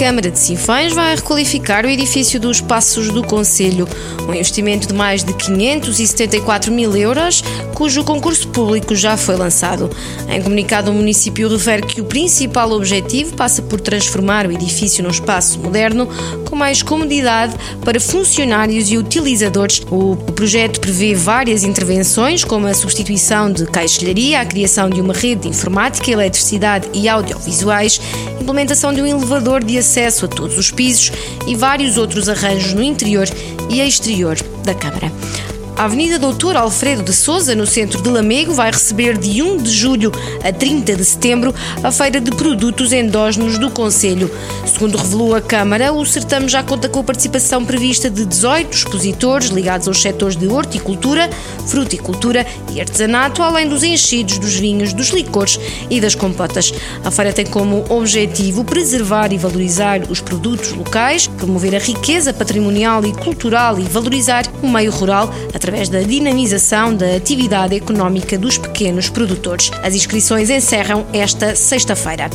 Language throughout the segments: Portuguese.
Câmara de Sinfães vai requalificar o edifício dos Passos do Conselho, um investimento de mais de 574 mil euros, cujo concurso público já foi lançado. Em comunicado, o município refere que o principal objetivo passa por transformar o edifício num espaço moderno, com mais comodidade para funcionários e utilizadores. O projeto prevê várias intervenções, como a substituição de caixilharia, a criação de uma rede de informática, eletricidade e audiovisuais, implementação de um elevador de acesso a todos os pisos e vários outros arranjos no interior e exterior da Câmara. A Avenida Doutor Alfredo de Souza, no centro de Lamego, vai receber de 1 de julho a 30 de setembro a feira de produtos endógenos do Conselho. Segundo revelou a Câmara, o certame já conta com a participação prevista de 18 expositores ligados aos setores de horticultura, fruticultura e artesanato, além dos enchidos, dos vinhos, dos licores e das compotas. A feira tem como objetivo preservar e valorizar os produtos locais, promover a riqueza patrimonial e cultural e valorizar o meio rural através através da dinamização da atividade económica dos pequenos produtores. As inscrições encerram esta sexta-feira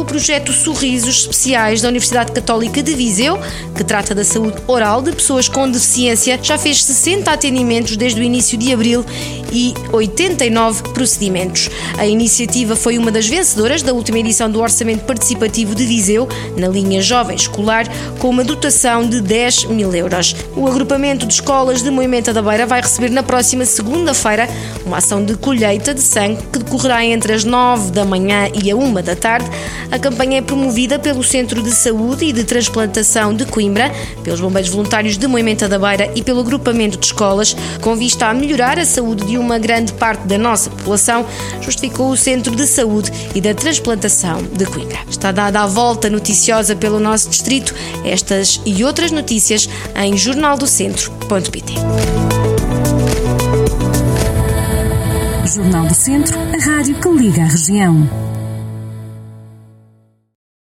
o projeto Sorrisos Especiais da Universidade Católica de Viseu, que trata da saúde oral de pessoas com deficiência, já fez 60 atendimentos desde o início de abril e 89 procedimentos. A iniciativa foi uma das vencedoras da última edição do Orçamento Participativo de Viseu, na linha Jovem Escolar, com uma dotação de 10 mil euros. O agrupamento de escolas de Moimenta da Beira vai receber na próxima segunda-feira uma ação de colheita de sangue que decorrerá entre as 9 da manhã e a 1 da tarde. A campanha é promovida pelo Centro de Saúde e de Transplantação de Coimbra, pelos Bombeiros Voluntários de Moimenta da Beira e pelo agrupamento de escolas, com vista a melhorar a saúde de uma grande parte da nossa população, justificou o Centro de Saúde e da Transplantação de Coimbra. Está dada a volta noticiosa pelo nosso distrito. Estas e outras notícias em jornaldocentro.pt. Jornal do Centro, a rádio que liga a região.